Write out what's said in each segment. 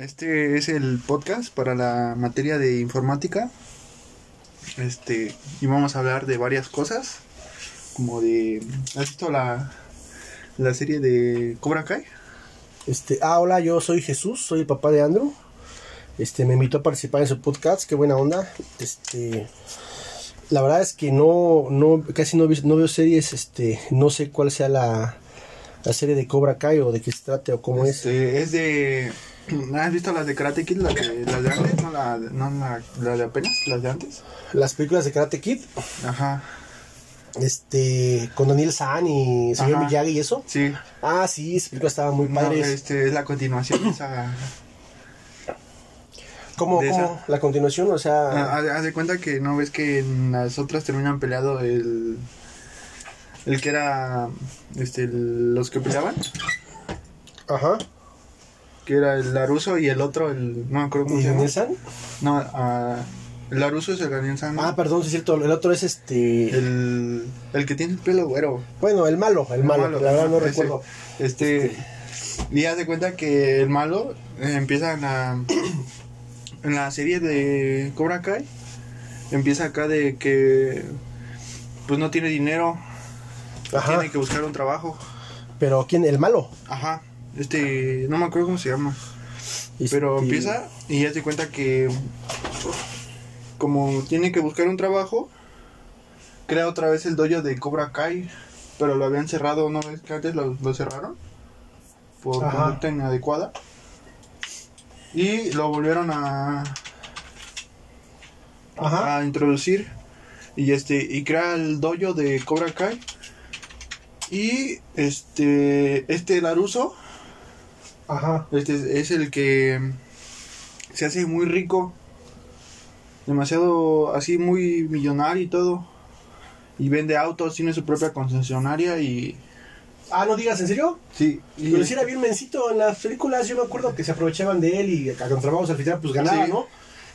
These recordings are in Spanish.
Este es el podcast para la materia de informática. Este, y vamos a hablar de varias cosas. Como de. ¿Has visto la, la serie de Cobra Kai? Este, ah, hola, yo soy Jesús, soy el papá de Andrew. Este, me invitó a participar en su podcast, qué buena onda. Este, la verdad es que no, no, casi no, veo series, este, no sé cuál sea la, la serie de Cobra Kai o de qué se trate o cómo es. Este, es de. ¿Has visto las de Karate Kid? Las de, las de antes, no, la, no la, la de apenas, las de antes. Las películas de Karate Kid, Ajá, este, con Daniel San y señor. Miyagi y eso. sí. Ah, sí, esa película estaba muy No, padre. este es la continuación de esa. ¿Cómo, de cómo? esa. La continuación, o sea, Ah, Haz haz de cuenta que no ves que en las otras terminan peleado el. El que era. Este, el- los que peleaban. ajá. Que era el Laruso y el otro, el. No me acuerdo cómo ¿Y se llama. San? No, ah, el Laruso es el Daniel San. Ah, perdón, sí es cierto, el otro es este... El, el que tiene el pelo güero. Bueno, el malo, el malo, malo, la verdad no ese. recuerdo. Este. Y haz de cuenta que el malo eh, empieza en la. En la serie de Cobra Kai. Empieza acá de que. Pues no tiene dinero. Ajá. Tiene que buscar un trabajo. Pero ¿quién? El malo. Ajá. Este. No me acuerdo cómo se llama. Pero Este, empieza y ya se cuenta que. Como tiene que buscar un trabajo. Crea otra vez el dojo de Cobra Kai. Pero lo habían cerrado, ¿no ves que antes lo, lo cerraron? Por Ajá. conducta inadecuada. Y lo volvieron a, Ajá. a introducir. Y este. Y crea el dojo de Cobra Kai. Y este. Este Laruso. Ajá. Este es el que se hace muy rico. Demasiado así muy millonario y todo. Y vende autos, tiene su propia concesionaria y Ah, no digas, ¿en serio? sí, y Pero si era bien mencito en las películas, yo me acuerdo que se aprovechaban de él y a contrabajos al final pues ganaba, Sí. ¿no?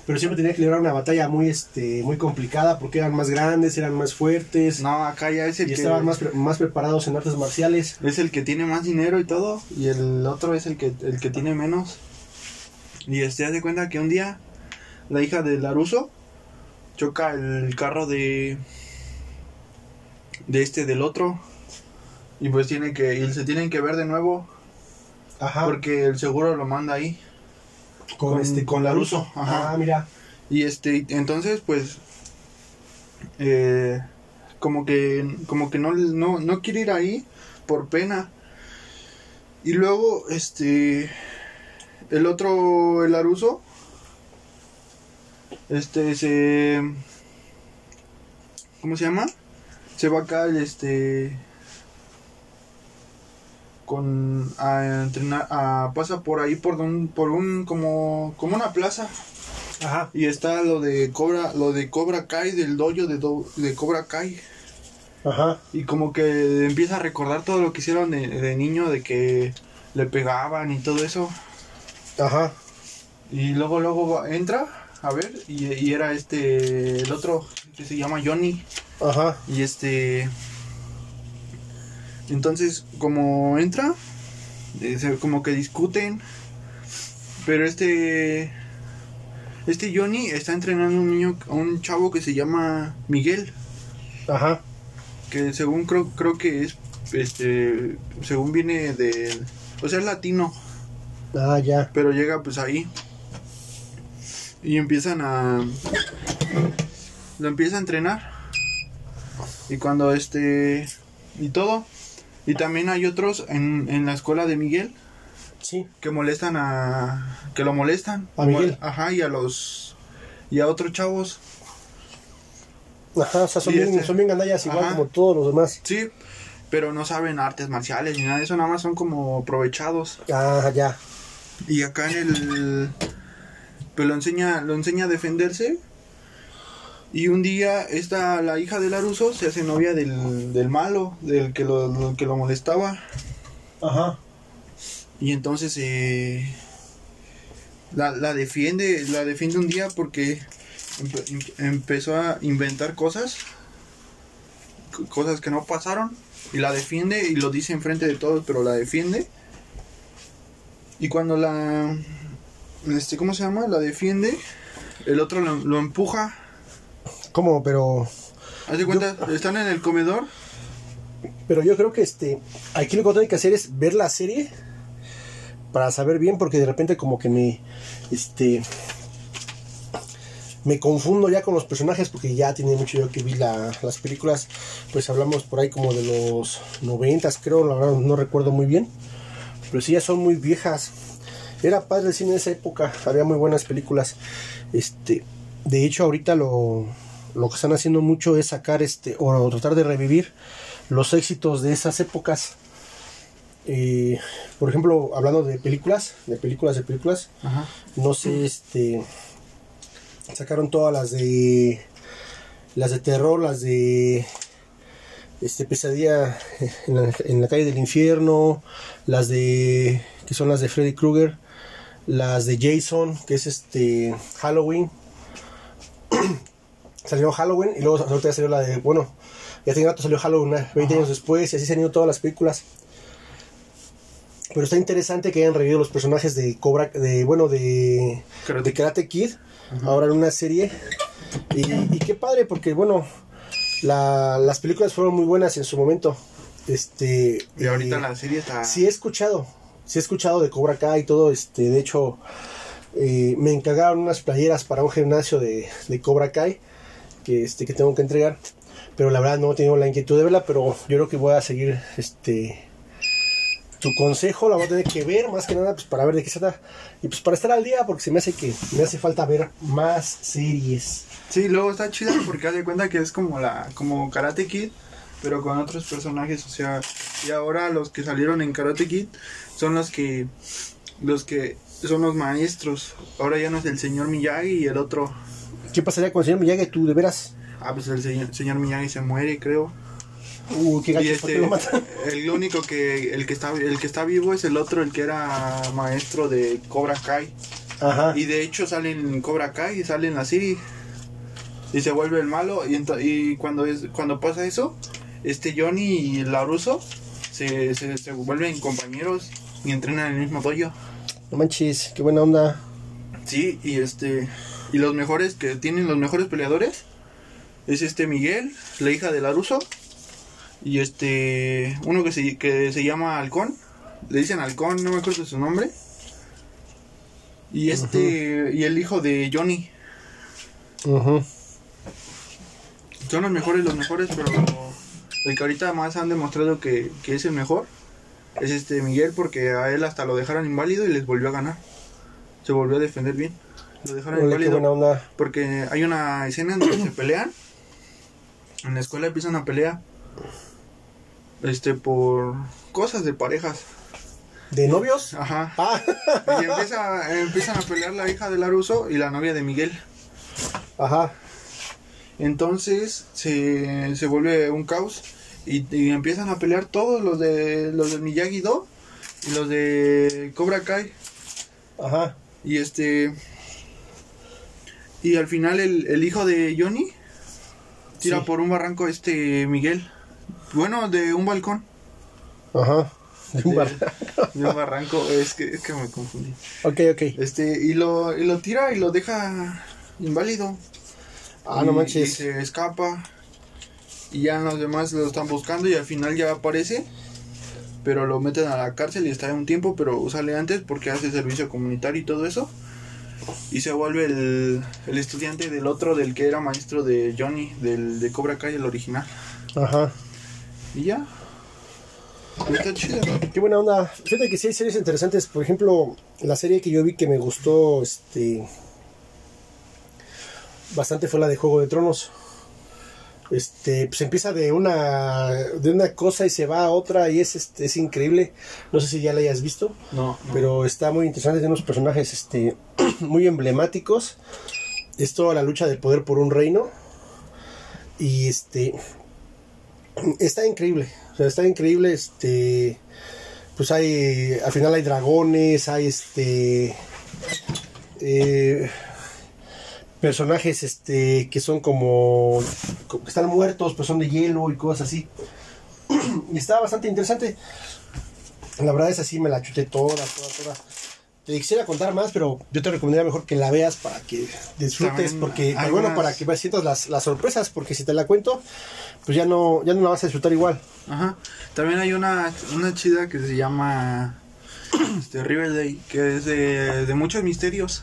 Pero siempre tenía que librar una batalla muy este muy complicada porque eran más grandes, eran más fuertes no, acá ya es el y que estaban más, pre- más preparados en artes marciales. es el que tiene más dinero y todo y el otro es el que el que tiene menos. Y este hace cuenta que un día la hija de Laruso choca el carro de de este del otro y pues tiene que y se tienen que ver de nuevo Ajá. porque el seguro lo manda ahí con, con- este con Laruso. ajá. Ah, mira. y este entonces pues eh, como que como que no, no no quiere ir ahí por pena y luego este el otro el Aruso este se ¿cómo se llama? se va acá el este con a entrenar a, pasa por ahí por un por un como como una plaza Ajá. y está lo de Cobra, lo de Cobra Kai, del dojo de, do- de Cobra Kai. Ajá. Y como que empieza a recordar todo lo que hicieron de, de niño, de que le pegaban y todo eso. Ajá. Y luego, luego entra a ver, y, y era este, el otro, que se llama Johnny. Ajá. Y este... Entonces, como entra, eh, como que discuten. Pero este... Este Johnny está entrenando a un niño, a un chavo que se llama Miguel. Ajá. que según creo creo que es este según viene de o sea es latino Ah, ya. pero llega pues ahí y empiezan a lo empieza a entrenar y cuando este y todo y también hay otros en, en la escuela de Miguel Sí. que molestan a que lo molestan ¿A Miguel? ajá y a los y a otros chavos Ajá, o sea, son, bien, este- son bien gandallas igual Ajá. como todos los demás. sí pero no saben artes marciales ni nada de eso nada más son como aprovechados Ah, ya. Y acá en el. Pues lo enseña, lo enseña a defenderse. Y un día, esta, la hija de Laruso se hace novia del, del malo, del que lo, lo que lo molestaba. Ajá. Y entonces eh, la, la defiende, la defiende un día porque empe- em- empezó a inventar cosas, cosas que no pasaron. Y la defiende y lo dice enfrente de todos, pero la defiende. Y cuando la este, ¿cómo se llama? La defiende, el otro lo, lo empuja. ¿Cómo? Pero, Haz de cuenta, están en el comedor. pero yo creo que este, aquí lo que hay que hacer es ver la serie para saber bien, porque de repente como que me, este, me confundo ya con los personajes, porque ya tiene mucho yo que vi la- las películas, pues hablamos por ahí como de los noventas, creo, la verdad no recuerdo muy bien, pero sí ya son muy viejas. Era padre el cine en esa época, había muy buenas películas. Este, de hecho ahorita lo, lo que están haciendo mucho es sacar este o tratar de revivir los éxitos de esas épocas. Eh, por ejemplo, hablando de películas, de películas, de películas, Ajá. no sé, este sacaron todas las de las de terror, las de este pesadilla en la, en la calle del infierno, las de que son las de Freddy Krueger, las de Jason, que es este Halloween. Salió Halloween y luego ahorita salió la de, bueno, ya tiene rato salió Halloween, ¿no? 20 Ajá. años después y así se han ido todas las películas. Pero está interesante que hayan revivido los personajes de Cobra, de bueno, de, Karate de Karate Kid, ahora en una serie. Y, y qué padre, porque bueno, la- las películas fueron muy buenas en su momento. Este, Y ahorita eh, la serie está. Sí he escuchado, sí he escuchado de Cobra Kai y todo, este, de hecho, eh, me encargaron unas playeras para un gimnasio de, de Cobra Kai que, este, que tengo que entregar, pero la verdad no he tenido la inquietud de verla, pero yo creo que voy a seguir, este, tu consejo, la voy a tener que ver, más que nada, pues para ver de qué se trata, y pues para estar al día, porque se me hace que me hace falta ver más series. Sí, luego está chida porque haz de cuenta que es como la como Karate Kid, pero con otros personajes, o sea, y ahora los que salieron en Karate Kid son los que los que son los maestros. Ahora ya no es el señor Miyagi y el otro, ¿Qué pasaría con el señor Miyagi, tú, de veras? ah, pues el señor, señor Miyagi se muere, creo. Uy, qué Y gachos, ¿por qué este, lo matan? el único que el que está el que está vivo es el otro, el que era maestro de Cobra Kai. Ajá. Y de hecho sale en Cobra Kai y sale en la serie. Y se vuelve el malo. Y cuando es cuando pasa eso, este Johnny y Laruso se, se, se vuelven compañeros y entrenan en el mismo dojo. No manches, qué buena onda. Sí, y este. Y los mejores que tienen los mejores peleadores es este Miguel, la hija de Laruso. Y este. Uno que se, que se llama Halcón. Le dicen Halcón, no me acuerdo su nombre. Y este. Y el hijo de Johnny. Son los mejores, los mejores, pero el que ahorita más han demostrado que, que es el mejor es este Miguel, porque a él hasta lo dejaron inválido y les volvió a ganar. Se volvió a defender bien. Lo dejaron qué inválido. buena onda. Porque hay una escena en donde se pelean. En la escuela empiezan a pelear. Este, por cosas de parejas. ¿De novios? Ajá. Ah, Y empieza, empiezan a pelear la hija de Laruso y la novia de Miguel. ajá. Entonces se, se vuelve un caos y, y empiezan a pelear todos los de los del Miyagi Do y los de Cobra Kai Ajá. y este y al final el, el hijo de Johnny tira Sí. por un barranco este Miguel bueno de un balcón Ajá. De un bar. de un barranco es que es que me confundí Ok, ok. este y lo y lo tira y lo deja inválido Ah, no manches. Y se escapa. Y ya los demás lo están buscando y al final ya aparece. Pero lo meten a la cárcel y está un tiempo, pero sale antes porque hace servicio comunitario y todo eso. Y se vuelve el, el estudiante del otro, del que era maestro de Johnny, del de Cobra Kai, el original. Ajá. Y ya. Está chido. Qué buena onda. Fíjate que sí hay series interesantes. Por ejemplo, la serie que yo vi que me gustó este bastante fue la de Juego de Tronos. Este, pues empieza de una de una cosa y se va a otra y es este es increíble. No sé si ya la hayas visto, No, no. pero está muy interesante, tiene unos personajes este muy emblemáticos. Es toda la lucha de poder por un reino y este está increíble. O sea, está increíble, este pues hay al final hay dragones, hay este eh, personajes este que son como, como que están muertos, pero son de hielo y cosas así. y está bastante interesante. La verdad es así, me la chuté toda, toda, toda. te quisiera contar más, pero yo te recomendaría mejor que la veas para que disfrutes, También porque, hay bueno, para que sientas las, las sorpresas, porque si te la cuento, pues ya no, ya no la vas a disfrutar igual. Ajá. También hay una, una chida que se llama este, Riverdale, que es de, de muchos misterios.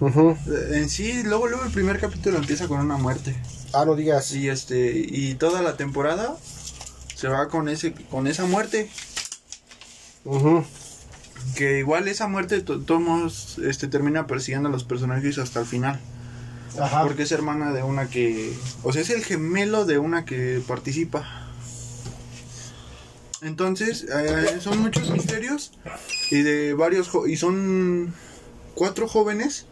Eh, En sí, luego, luego el primer capítulo empieza con una muerte. Ah, no digas. Y este, y toda la temporada se va con ese, con esa muerte. Ujú. Que igual esa muerte to- todos este, termina persiguiendo a los personajes hasta el final. Ajá. Porque es hermana de una que. O sea, es el gemelo de una que participa. Entonces, eh, son muchos misterios. Y de varios. Y son cuatro jóvenes.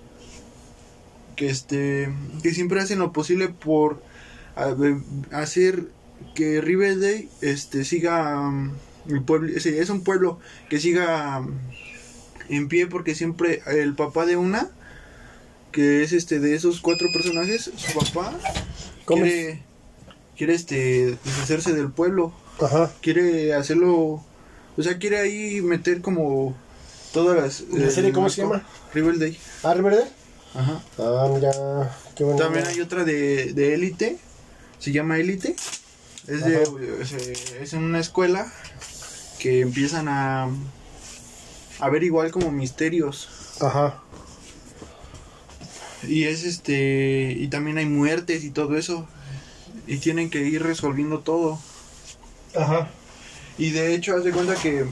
Que este. Que siempre hacen lo posible por. a- hacer que Riverdale este, siga. um, el pueblo, es un pueblo que siga um, en pie porque siempre el papá de una que es este de esos cuatro personajes, su papá ¿Cómo quiere quiere este deshacerse del pueblo, Ajá. quiere hacerlo, o sea, quiere ahí meter como todas las ¿La serie cómo se llama? Riverdale. Ah. Ajá. Ah, mira, qué bueno. También hay otra de de élite, se llama élite. Es de es en una escuela que empiezan a a ver igual como misterios. Ajá. Y es este. Y también hay muertes y todo eso. Y tienen que ir resolviendo todo. Ajá. Y de hecho, haz de cuenta que.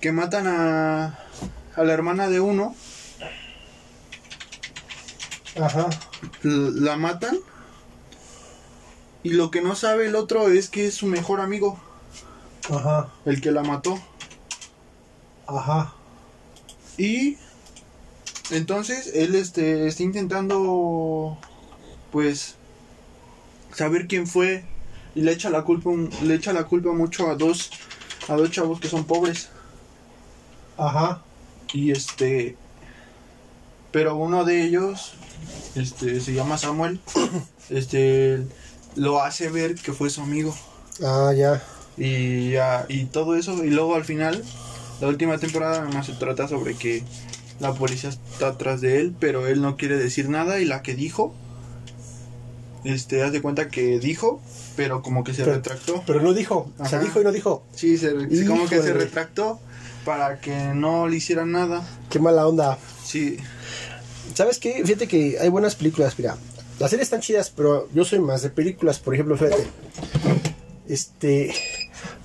Que matan a. A la hermana de uno. Ajá. La matan. Y lo que no sabe el otro es que es su mejor amigo. Ajá. El que la mató. Ajá. Y. Entonces él este, está intentando. Pues. Saber quién fue. Y le echa la culpa, le echa la culpa mucho a dos. A dos chavos que son pobres. Ajá. Y este. Pero uno de ellos. Este. Se llama Samuel. Este. Lo hace ver que fue su amigo. Ah, ya. Y, ya, y todo eso, y luego al final, la última temporada nada más se trata sobre que la policía está atrás de él, pero él no quiere decir nada y la que dijo, este, haz de cuenta que dijo, pero como que se Pero- retractó. Pero no dijo. O sea, Ajá. dijo y no dijo. Sí, se, como que se retractó para que no le hicieran nada. Qué mala onda. Sí, ¿Sabes qué? Fíjate que hay buenas películas, mira. Las series están chidas, pero yo soy más de películas. Por ejemplo, fíjate. Este.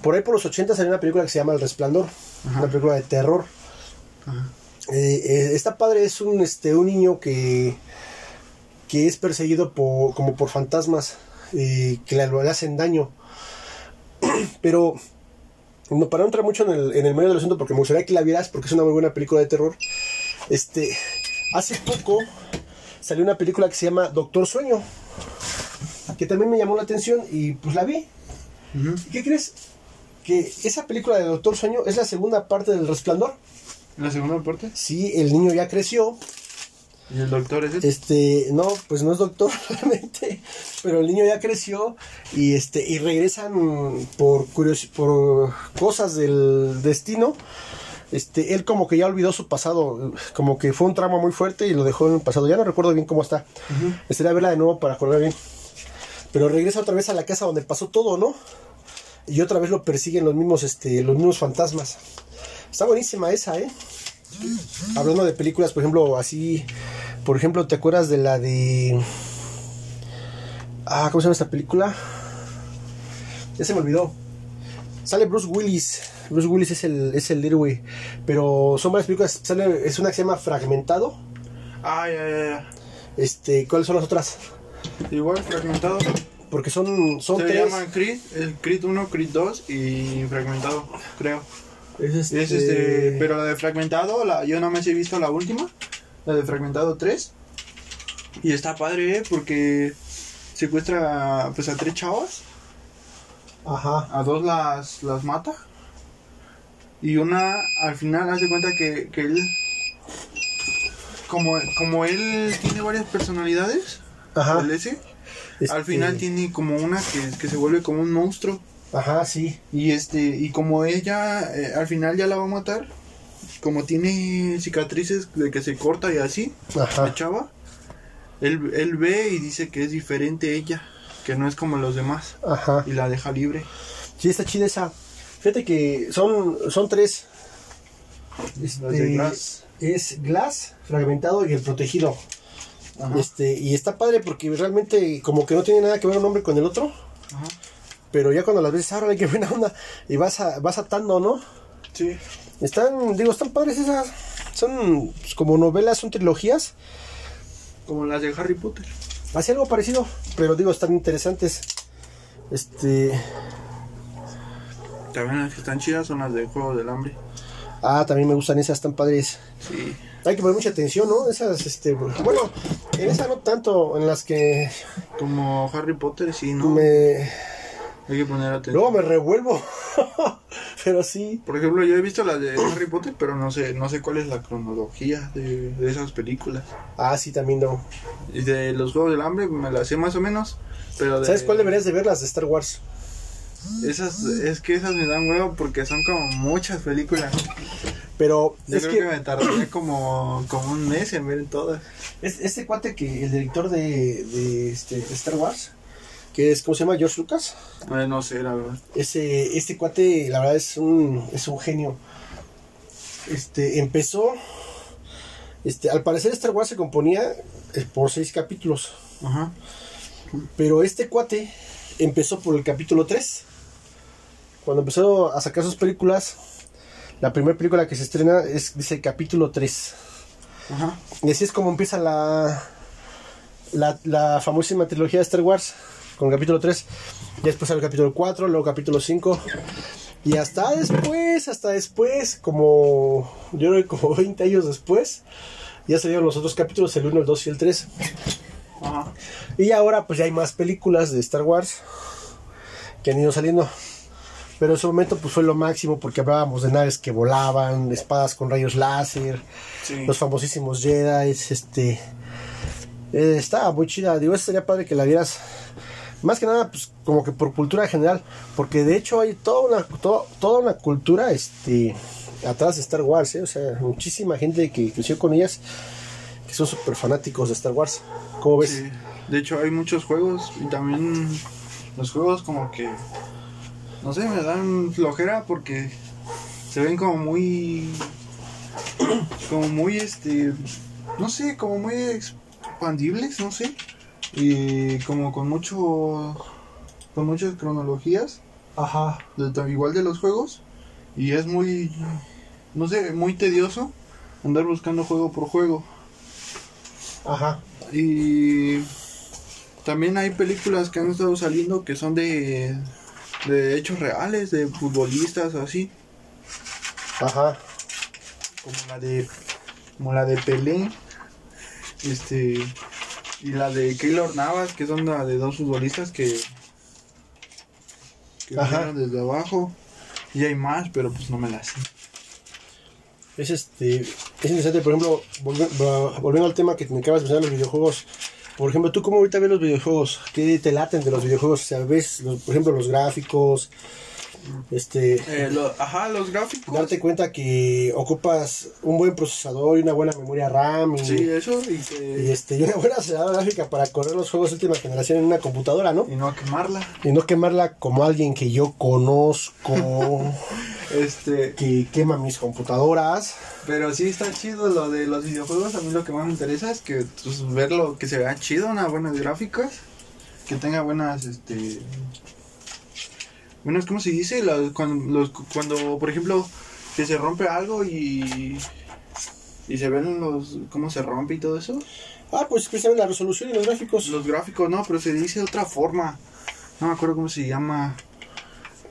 Por ahí por los 80 salió una película que se llama El Resplandor. Ajá. Una película de terror. Ajá. Eh, eh, está padre, es un, este, un niño que. que es perseguido por, como por fantasmas. eh, que le, le hacen daño. Pero. No, para no entrar mucho en el, en el medio del asunto, porque me gustaría que la vieras, porque es una muy buena película de terror. Este, hace poco salió una película que se llama Doctor Sueño, que también me llamó la atención y pues la vi. Ujú. ¿Y qué crees? Que esa película de Doctor Sueño es la segunda parte del Resplandor. la segunda parte. Sí, el niño ya creció. Y el doctor es. Este, no, pues no es doctor realmente, pero el niño ya creció y este y regresan por curios- por cosas del destino. Este, él como que ya olvidó su pasado, como que fue un trauma muy fuerte y lo dejó en el pasado. Ya no recuerdo bien cómo está. Ujú. Estaría verla de nuevo para acordar bien. Pero regresa otra vez a la casa donde pasó todo, ¿no? Y otra vez lo persiguen los mismos, este, los mismos fantasmas. Está buenísima esa, ¿eh? Hablando de películas, por ejemplo, así. Por ejemplo, ¿te acuerdas de la de. Ah, ¿cómo se llama esta película? Ya se me olvidó. Sale Bruce Willis. Bruce Willis es el, es el héroe. Pero son varias películas. Sale, es una que se llama Fragmentado. Ah, ya, ya, ya. Este, ¿cuáles son las otras? Igual, fragmentado. Porque son, son Se tres. llaman Creed, el Creed 1, Creed 2 y fragmentado, creo. Es este, Es este, pero la de fragmentado, la, yo nada más he visto la última, la de fragmentado 3. Y está padre, ¿eh? porque secuestra pues a tres chavas, Ajá. a dos las, las mata. Y una al final hace cuenta que, que él, como, como él tiene varias personalidades, Ajá. el ese, Este, al final tiene como una que, que se vuelve como un monstruo. Ajá, sí. Y este, y como ella eh, al final ya la va a matar, como tiene cicatrices de que se corta y así, la Ajá. chava, él, él ve y dice que es diferente ella, que no es como los demás, Ajá. y la deja libre. Sí, está chida esa. Fíjate que son, son tres. Este, Glass. Es Glass, fragmentado y el protegido. Ajá. Este, y está padre porque realmente como que no tiene nada que ver un hombre con el otro. Ajá. Pero ya cuando las ves, ahora qué buena onda. Y vas, a, vas atando, ¿no? Sí. Están, digo, están padres esas. Son pues, como novelas, son trilogías. Como las de Harry Potter. Hace algo parecido, pero digo, están interesantes. Este. También las que están chidas son las de Juego del Hambre. Ah, también me gustan esas, están padres. Sí. Hay que poner mucha atención, ¿no? Esas, este. Bueno, en esa no tanto, en las que Como Harry Potter, sí, ¿no? me. Hay que poner atención. Luego me revuelvo. pero sí. Por ejemplo, yo he visto las de Harry Potter, pero no sé, no sé cuál es la cronología de, de esas películas. Ah, sí, también no. Y de los Juegos del Hambre me las sé más o menos, pero de ¿Sabes cuál deberías de ver? Las de Star Wars. Esas, es que esas me dan huevo porque son como muchas películas. Pero Yo es creo que, que, me tardaría como, como un mes en ver todas. es- este cuate que el director de, de, este, de Star Wars, que es, ¿cómo se llama? George Lucas. Eh, no sé, la verdad. Ese, este cuate, la verdad, es un, es un genio. Este, empezó. Este, al parecer Star Wars se componía eh, por seis capítulos. Ajá. Pero este cuate empezó por el capítulo 3. Cuando empezó a sacar sus películas, la primera película que se estrena es dice capítulo 3. Ajá. Y así es como empieza la, la, la famosísima trilogía de Star Wars, con el capítulo 3. Y después el capítulo 4, luego capítulo 5. Y hasta después, hasta después, como yo creo que como 20 años después, ya salieron los otros capítulos, el 1, el 2 y el 3. Ajá. Y ahora pues ya hay más películas de Star Wars que han ido saliendo. Pero en su momento pues fue lo máximo porque hablábamos de naves que volaban, espadas con rayos láser, Sí. los famosísimos Jedi, este eh, estaba muy chida, digo, sería padre que la vieras más que nada pues como que por cultura general, porque de hecho hay toda una to- toda una cultura este atrás de Star Wars, ¿eh? o sea, muchísima gente que creció con ellas que son súper fanáticos de Star Wars. ¿Cómo ves? De hecho, hay muchos juegos y también los juegos como que, no sé, me dan flojera porque se ven como muy, como muy, este, no sé, como muy expandibles, no sé, y como con mucho, con muchas cronologías, Ajá. de- igual de los juegos, y es muy, no sé, muy tedioso andar buscando juego por juego. Ajá. Y también hay películas que han estado saliendo que son de, de hechos reales, de futbolistas o así, Ajá. como la de como la de Pelé, este y la de Keylor Navas, que son la de dos futbolistas que que Ajá. desde abajo. Y hay más, pero pues no me las sé. Es este. Es interesante, por ejemplo, volviendo al tema que me acabas de mencionar, los videojuegos. Por ejemplo, ¿tú cómo ahorita ves los videojuegos? ¿Qué te laten de los videojuegos? O sea, ves, los- por ejemplo, los gráficos. Este. Eh, lo- ajá, los gráficos. Darte cuenta que ocupas un buen procesador y una buena memoria RAM y, Sí, eso y, que- y, este, y una buena aceleradora gráfica para correr los juegos de última generación en una computadora, ¿no? y no quemarla. Y no quemarla como alguien que yo conozco Este, que quema mis computadoras. Pero sí está chido lo de los videojuegos. A mí lo que más me interesa es que pues, verlo, que se vea chido, unas buenas gráficas, que tenga buenas, este, buenas, ¿cómo se dice? Cuando, los- cuando, por ejemplo, que se rompe algo y y se ven los, cómo se rompe y todo eso. Ah, pues precisamente la resolución y los gráficos. Los gráficos, no, pero se dice de otra forma. No me acuerdo cómo se llama.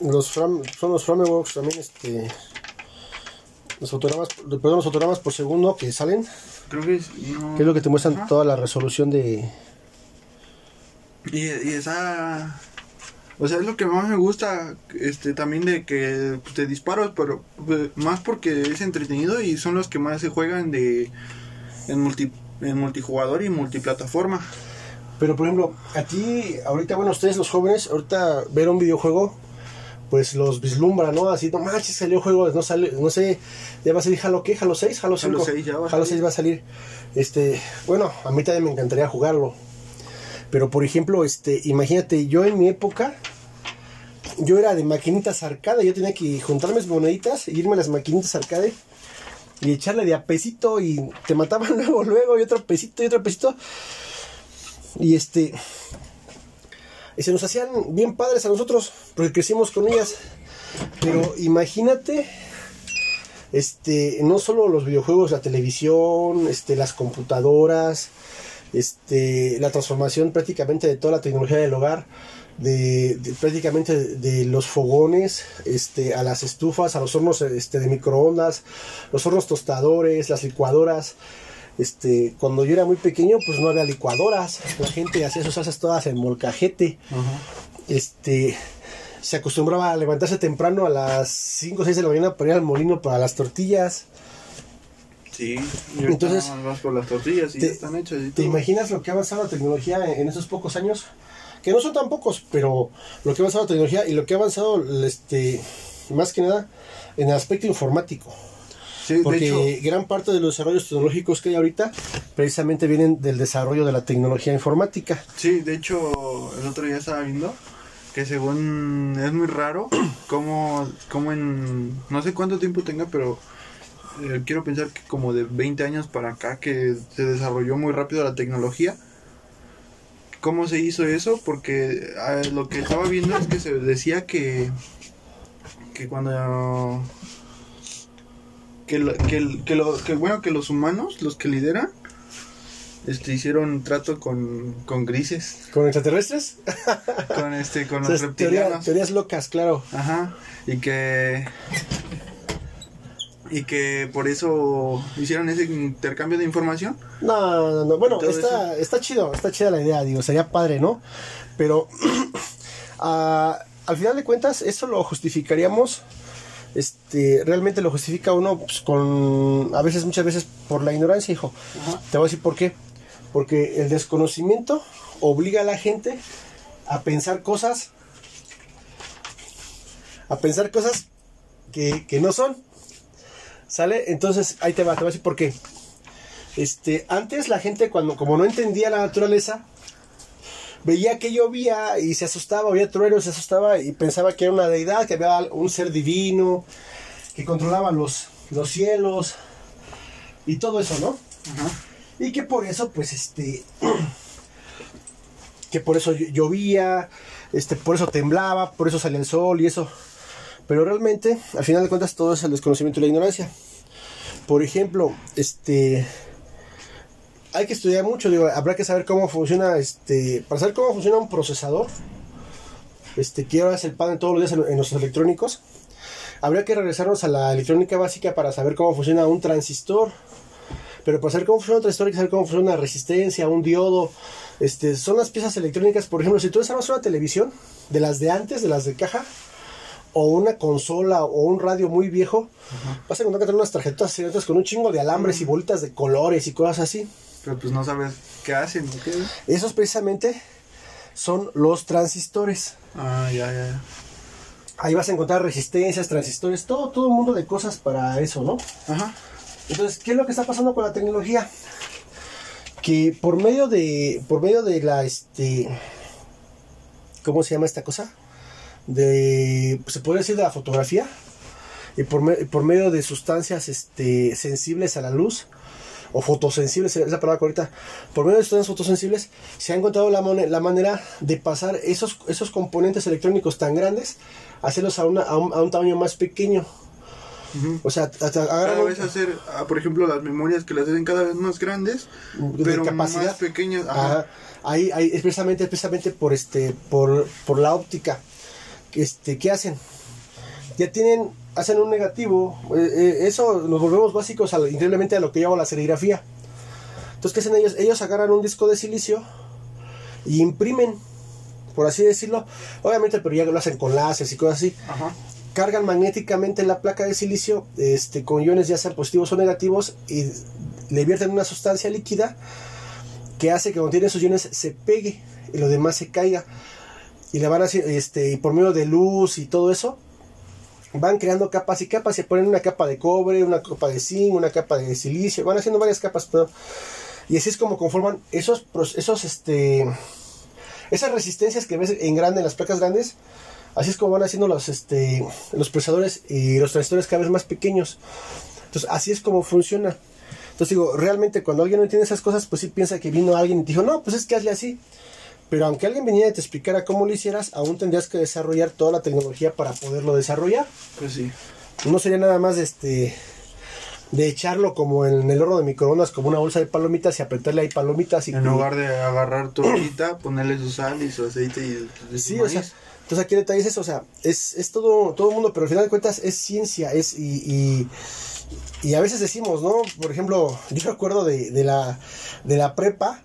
Los fram- son los frameworks también, este. Los fotogramas, perdón, los fotogramas por segundo que salen, Creo que es, no. que es lo que te muestran Ajá. toda la resolución de. Y, y esa. O sea, es lo que más me gusta este también de que pues, de disparos, pero pues, más porque es entretenido y son los que más se juegan de en multi en multijugador y multiplataforma. Pero por ejemplo, a ti, ahorita, bueno, ustedes los jóvenes, ahorita ver un videojuego, pues los vislumbra, ¿no? Así, no manches, salió juego, no sale, no sé, ya va a salir Halo qué, Halo 6, Halo 5. Halo 6 ya va a Halo salir. 6 va a salir. Este, bueno, a mí también me encantaría jugarlo. Pero por ejemplo, este, imagínate, yo en mi época yo era de maquinitas arcade, yo tenía que juntar mis moneditas, e irme a las maquinitas arcade y echarle de a pesito y te mataban luego, luego, y otro pesito y otro pesito. Y este. Y se nos hacían bien padres a nosotros, porque crecimos con ellas. Pero imagínate, este, no solo los videojuegos, la televisión, este, las computadoras, este, la transformación prácticamente de toda la tecnología del hogar, de, de prácticamente de, de los fogones, este, a las estufas, a los hornos este, de microondas, los hornos tostadores, las licuadoras. Este, cuando yo era muy pequeño, pues no había licuadoras. La gente hacía sus salsas todas en molcajete. Este, se acostumbraba a levantarse temprano a las 5 o 6 de la mañana para ir al molino para las tortillas. Sí, y Entonces, vas por las tortillas y te- ya están hechas y ¿Te imaginas lo que ha avanzado la tecnología en, en esos pocos años? Que no son tan pocos, pero lo que ha avanzado la tecnología y lo que ha avanzado, este, más que nada, en el aspecto informático. Sí, Porque hecho, gran parte de los desarrollos tecnológicos que hay ahorita precisamente vienen del desarrollo de la tecnología informática. sí, de hecho, el otro día estaba viendo que según es muy raro como, como en no sé cuánto tiempo tenga, pero eh, quiero pensar que como de 20 años para acá que se desarrolló muy rápido la tecnología. ¿Cómo se hizo eso? Porque lo que estaba viendo es que se decía que que cuando que, lo- que, que, lo, que bueno que los humanos, los que lideran, este hicieron trato con, con grises, ¿Con extraterrestres? con este, con O sea, los teoría- reptilianos. teorías locas, claro. Ajá, y que y que por eso hicieron ese intercambio de información. No, no, no. Bueno, está, está chido, está chida la idea, digo, sería padre, ¿no? Pero ah, al final de cuentas, eso lo justificaríamos. Este, realmente lo justifica uno pues, con, a veces, muchas veces, por la ignorancia, hijo. Te voy a decir por qué. Porque el desconocimiento obliga a la gente a pensar cosas, a pensar cosas que, que no son. ¿Sale? Entonces, ahí te va, te voy a decir por qué. Este, antes la gente cuando como no entendía la naturaleza, veía que llovía y se asustaba, veía truenos, se asustaba y pensaba que era una deidad, que había un ser divino, que controlaba los, los cielos y todo eso, ¿no? Ajá. Y que por eso, pues, este, que por eso llo- llovía, este, por eso temblaba, por eso salía el sol y eso. Pero realmente, al final de cuentas, todo es el desconocimiento y la ignorancia. Por ejemplo, este, hay que estudiar mucho, digo, habrá que saber cómo funciona, este, para saber cómo funciona un procesador, este, que ahora es el pan todos los días en los electrónicos, habría que regresarnos a la electrónica básica para saber cómo funciona un transistor, pero para saber cómo funciona un transistor hay que saber cómo funciona una resistencia, un diodo, este, son las piezas electrónicas, por ejemplo, si tú desarmas una televisión, de las de antes, de las de caja, o una consola o un radio muy viejo, vas a encontrar que tiene unas tarjetas secretas con un chingo de alambres y bolitas de colores y cosas así. Pero pues no sabes qué hacen, ¿o qué? Esos precisamente son los transistores. Ah, ya, ya. Ahí vas a encontrar resistencias, transistores, todo, todo un mundo de cosas para eso, ¿no? Ajá. Entonces, ¿qué es lo que está pasando con la tecnología? Que por medio de, por medio de la, este, ¿cómo se llama esta cosa? De, se podría decir de la fotografía y por, me- por medio de sustancias, este, sensibles a la luz o fotosensibles, es la palabra correcta, por medio de sustancias fotosensibles se ha encontrado la, la manera de pasar esos, esos componentes electrónicos tan grandes, hacerlos a, una, a, un, a un tamaño más pequeño. O sea, hasta Cada vez hacer, ah, por ejemplo, las memorias que las hacen cada vez más grandes, de pero capacidad. más pequeñas. Ajá. Ajá. Ahí, ahí es precisamente, es precisamente por este, por, por la óptica. Este, ¿qué hacen? Ya tienen, hacen un negativo. eh, eh, eso nos volvemos básicos increíblemente a lo que llamo la serigrafía. Entonces, ¿qué hacen ellos? Ellos agarran un disco de silicio y imprimen, por así decirlo. Obviamente, pero ya lo hacen con láseres y cosas así. Ajá. Cargan magnéticamente la placa de silicio este, con iones ya sean positivos o negativos y le vierten una sustancia líquida que hace que cuando tiene esos iones se pegue y lo demás se caiga. Y le van haciendo, este, y por medio de luz y todo eso, van creando capas y capas, se ponen una capa de cobre, una capa de zinc, una capa de silicio, van haciendo varias capas, pero, y así es como conforman esos, esos, este, esas resistencias que ves en grande, las placas grandes, así es como van haciendo los, este, los procesadores y los transistores cada vez más pequeños. Entonces, así es como funciona. Entonces digo, realmente cuando alguien no entiende esas cosas, pues sí piensa que vino alguien y te dijo, no, pues es que hazle así. Pero aunque alguien viniera y te explicara cómo lo hicieras, aún tendrías que desarrollar toda la tecnología para poderlo desarrollar. Pues sí. No sería nada más este de echarlo como en el horno de microondas, como una bolsa de palomitas y apretarle ahí palomitas y En lugar de agarrar tu ponerle su sal y su aceite y, Sí, o sea, entonces aquí el detalle es eso, o sea, es, es todo, todo el mundo, pero al final de cuentas es ciencia, es y, y, y a veces decimos, ¿no? Por ejemplo, yo recuerdo de, de la de la prepa,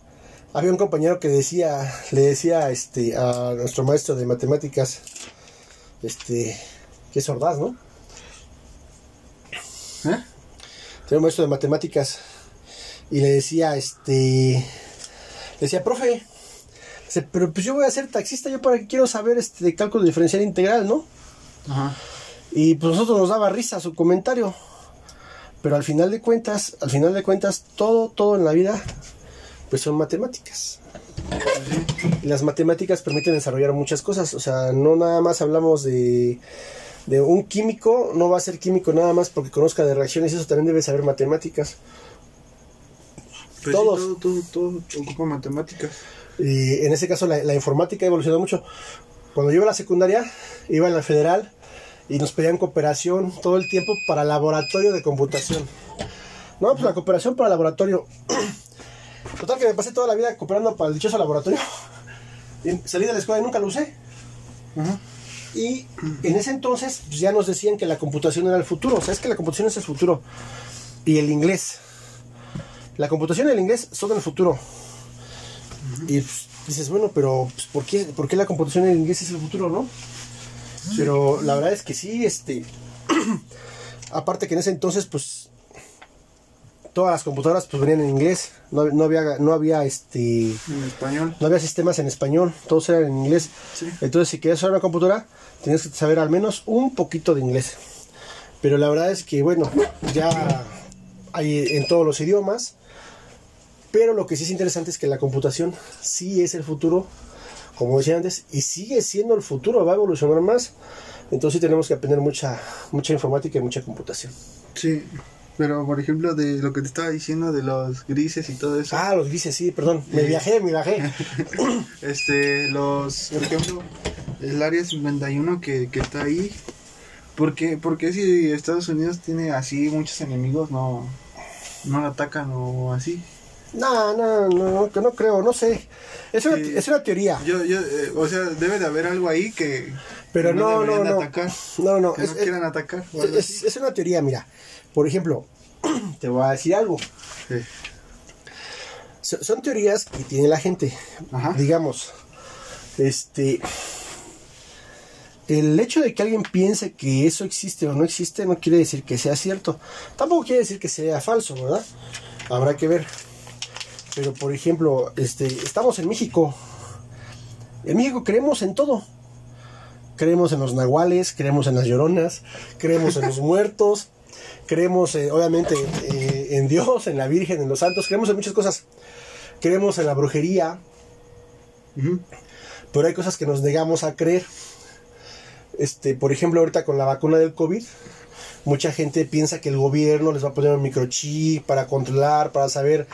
había un compañero que decía, le decía este a nuestro maestro de matemáticas, este, que es Ordaz, ¿no? ¿Eh? Tenía un maestro de matemáticas y le decía, este, le decía, profe, dice, pero pues yo voy a ser taxista, yo para qué quiero saber este de cálculo diferencial integral, ¿no? Ajá. Y pues nosotros nos daba risa su comentario. Pero al final de cuentas, al final de cuentas, todo, todo en la vida, pues son matemáticas. Y las matemáticas permiten desarrollar muchas cosas. O sea, no nada más hablamos de, de un químico, no va a ser químico nada más porque conozca de reacciones, eso también debe saber matemáticas. Pues Todos. Sí, todo, todo, todo ocupa matemáticas. Y en ese caso la, la informática ha evolucionado mucho. Cuando yo iba a la secundaria, iba en la federal y nos pedían cooperación todo el tiempo para laboratorio de computación. No, pues la cooperación para laboratorio. Total que me pasé toda la vida cooperando para el dichoso laboratorio. Y salí de la escuela y nunca lo usé. Ajá. Y en ese entonces pues, ya nos decían que la computación era el futuro. O sea, es que la computación es el futuro. Y el inglés. La computación y el inglés son el futuro. Y pues, dices, bueno, pero pues, ¿por, qué, ¿por qué la computación y el inglés es el futuro, no? Pero la verdad es que sí, este. aparte que en ese entonces, pues. Todas las computadoras pues venían en inglés. No, no había, no había este. En español. No había sistemas en español, todos eran en inglés. Sí. Entonces, si querías usar una computadora, tenías que saber al menos un poquito de inglés. Pero la verdad es que, bueno, ya hay en todos los idiomas. Pero lo que sí es interesante es que la computación sí es el futuro, como decía antes, y sigue siendo el futuro, va a evolucionar más. Entonces sí tenemos que aprender mucha, mucha informática y mucha computación. Sí. Pero, por ejemplo, de lo que te estaba diciendo de los grises y todo eso. Ah, los grises, sí, perdón. Me viajé, me viajé. Este, los, por ejemplo, el área 51 que, que está ahí. ¿Por qué, por qué si Estados Unidos tiene así muchos enemigos no, no lo atacan o así? No, no, no, no, que no creo, no sé. Es una, es una teoría. Yo, yo, eh, o sea, debe de haber algo ahí que Pero no, no, no. atacar. No, no, Que es, no quieran atacar. es- una teoría, mira. Por ejemplo, te voy a decir algo. Sí. So- Son teorías que tiene la gente. Ajá. Digamos, este. El hecho de que alguien piense que eso existe o no existe no quiere decir que sea cierto. Tampoco quiere decir que sea falso, ¿verdad? Habrá que ver. Pero por ejemplo, este, estamos en México. En México creemos en todo. Creemos en los nahuales, creemos en las lloronas, creemos en los muertos, creemos eh, obviamente eh, en Dios, en la Virgen, en los santos, creemos en muchas cosas. Creemos en la brujería, pero hay cosas que nos negamos a creer. Este, por ejemplo, ahorita con la vacuna del COVID, mucha gente piensa que el gobierno les va a poner un microchip para controlar, para saber,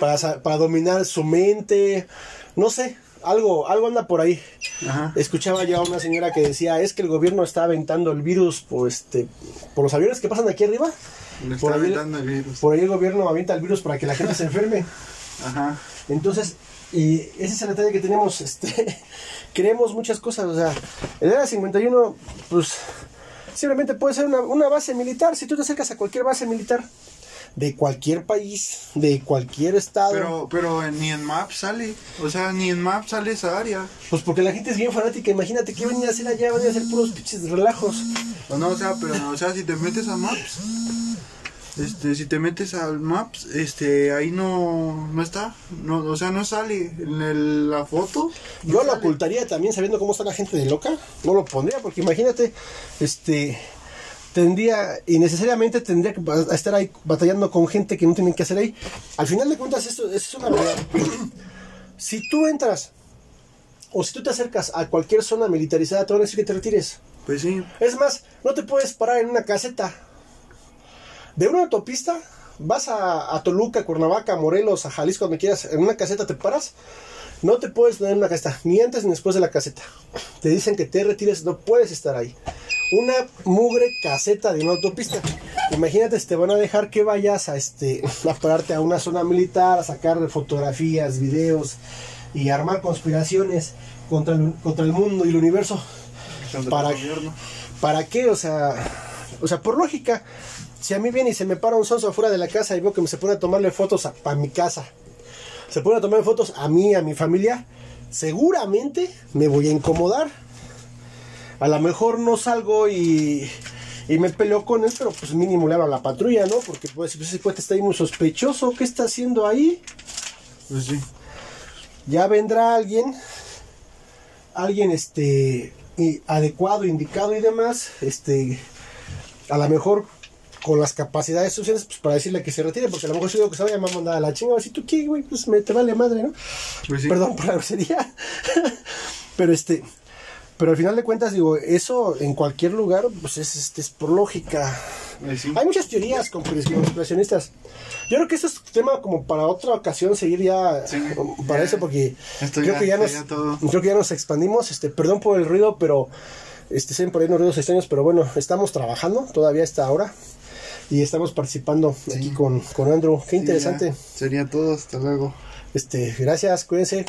para, para dominar su mente. No sé, algo, algo anda por ahí. Ajá. Escuchaba ya a una señora que decía, es que el gobierno está aventando el virus por, este, por los aviones que pasan aquí arriba. Por ahí- el virus. Por ahí el gobierno avienta el virus para que la gente se enferme. Ajá. Entonces, y ese es el detalle que tenemos, este, creemos muchas cosas, o sea, el Área 51, pues, simplemente puede ser una, una base militar, si tú te acercas a cualquier base militar, de cualquier país, de cualquier estado, Pero, pero ni en Maps sale. O sea, ni en Maps sale esa área. pues porque la gente es bien fanática, imagínate que venir a hacer allá, van a hacer puros pinches relajos. O no, o sea, pero, o sea, si te metes a Maps, este, si te metes al Maps, este, ahí no, no está, no, o sea, no sale en el- la foto. no Yo lo sale. ocultaría también sabiendo cómo está la gente de loca. No lo pondría porque imagínate, este, tendría, y necesariamente tendría que estar ahí batallando con gente que no tienen que hacer ahí. Al final de cuentas, esto, es una verdad. si tú entras o si tú te acercas a cualquier zona militarizada, te van a decir que te retires. Pues sí, Es más, no te puedes parar en una caseta. De una autopista, vas a, a Toluca, Cuernavaca, Morelos, a Jalisco, donde quieras, en una caseta te paras. No te puedes poner en una caseta, ni antes ni después de la caseta. Te dicen que te retires, no puedes estar ahí. Una mugre caseta de una autopista. Imagínate, te van a dejar que vayas a este a pararte a una zona militar, a sacar fotografías, videos y armar conspiraciones contra el, contra el mundo y el universo. Para-. ¿Para qué? O sea, o sea, por lógica, si a mí viene y se me para un sonso afuera de la casa y veo que me se pone a tomarle fotos a, a mi casa, se pone a tomar fotos a mí, a mi familia, seguramente me voy a incomodar. A lo mejor no salgo y, y me peleo con él, pero pues mínimo le hablo a la patrulla, ¿no? Porque pues, ese cuate está ahí muy sospechoso, ¿qué está haciendo ahí? Pues sí, ya vendrá alguien, alguien este y adecuado, indicado y demás, este, a lo mejor con las capacidades suficientes pues, para decirle que se retire, porque a lo mejor si digo que se vaya a mandar a la chingada, si tú qué, güey, pues me te vale madre, ¿no? pues sí. Perdón por la grosería. pero este, pero al final de cuentas digo, eso en cualquier lugar pues es este es por lógica. Sí. Hay muchas teorías conspirac- conspiracionistas. Yo creo que eso es tema como para otra ocasión seguir ya Sí, um, para ya. eso porque creo ya que ya nos creo que ya nos expandimos. Este, perdón por el ruido, pero este se ven por ahí unos ruidos extraños, pero bueno, estamos trabajando todavía a esta hora y estamos participando aquí con, con Andrew. Qué interesante. ya. Sería todo, hasta luego. Este, gracias, cuídense.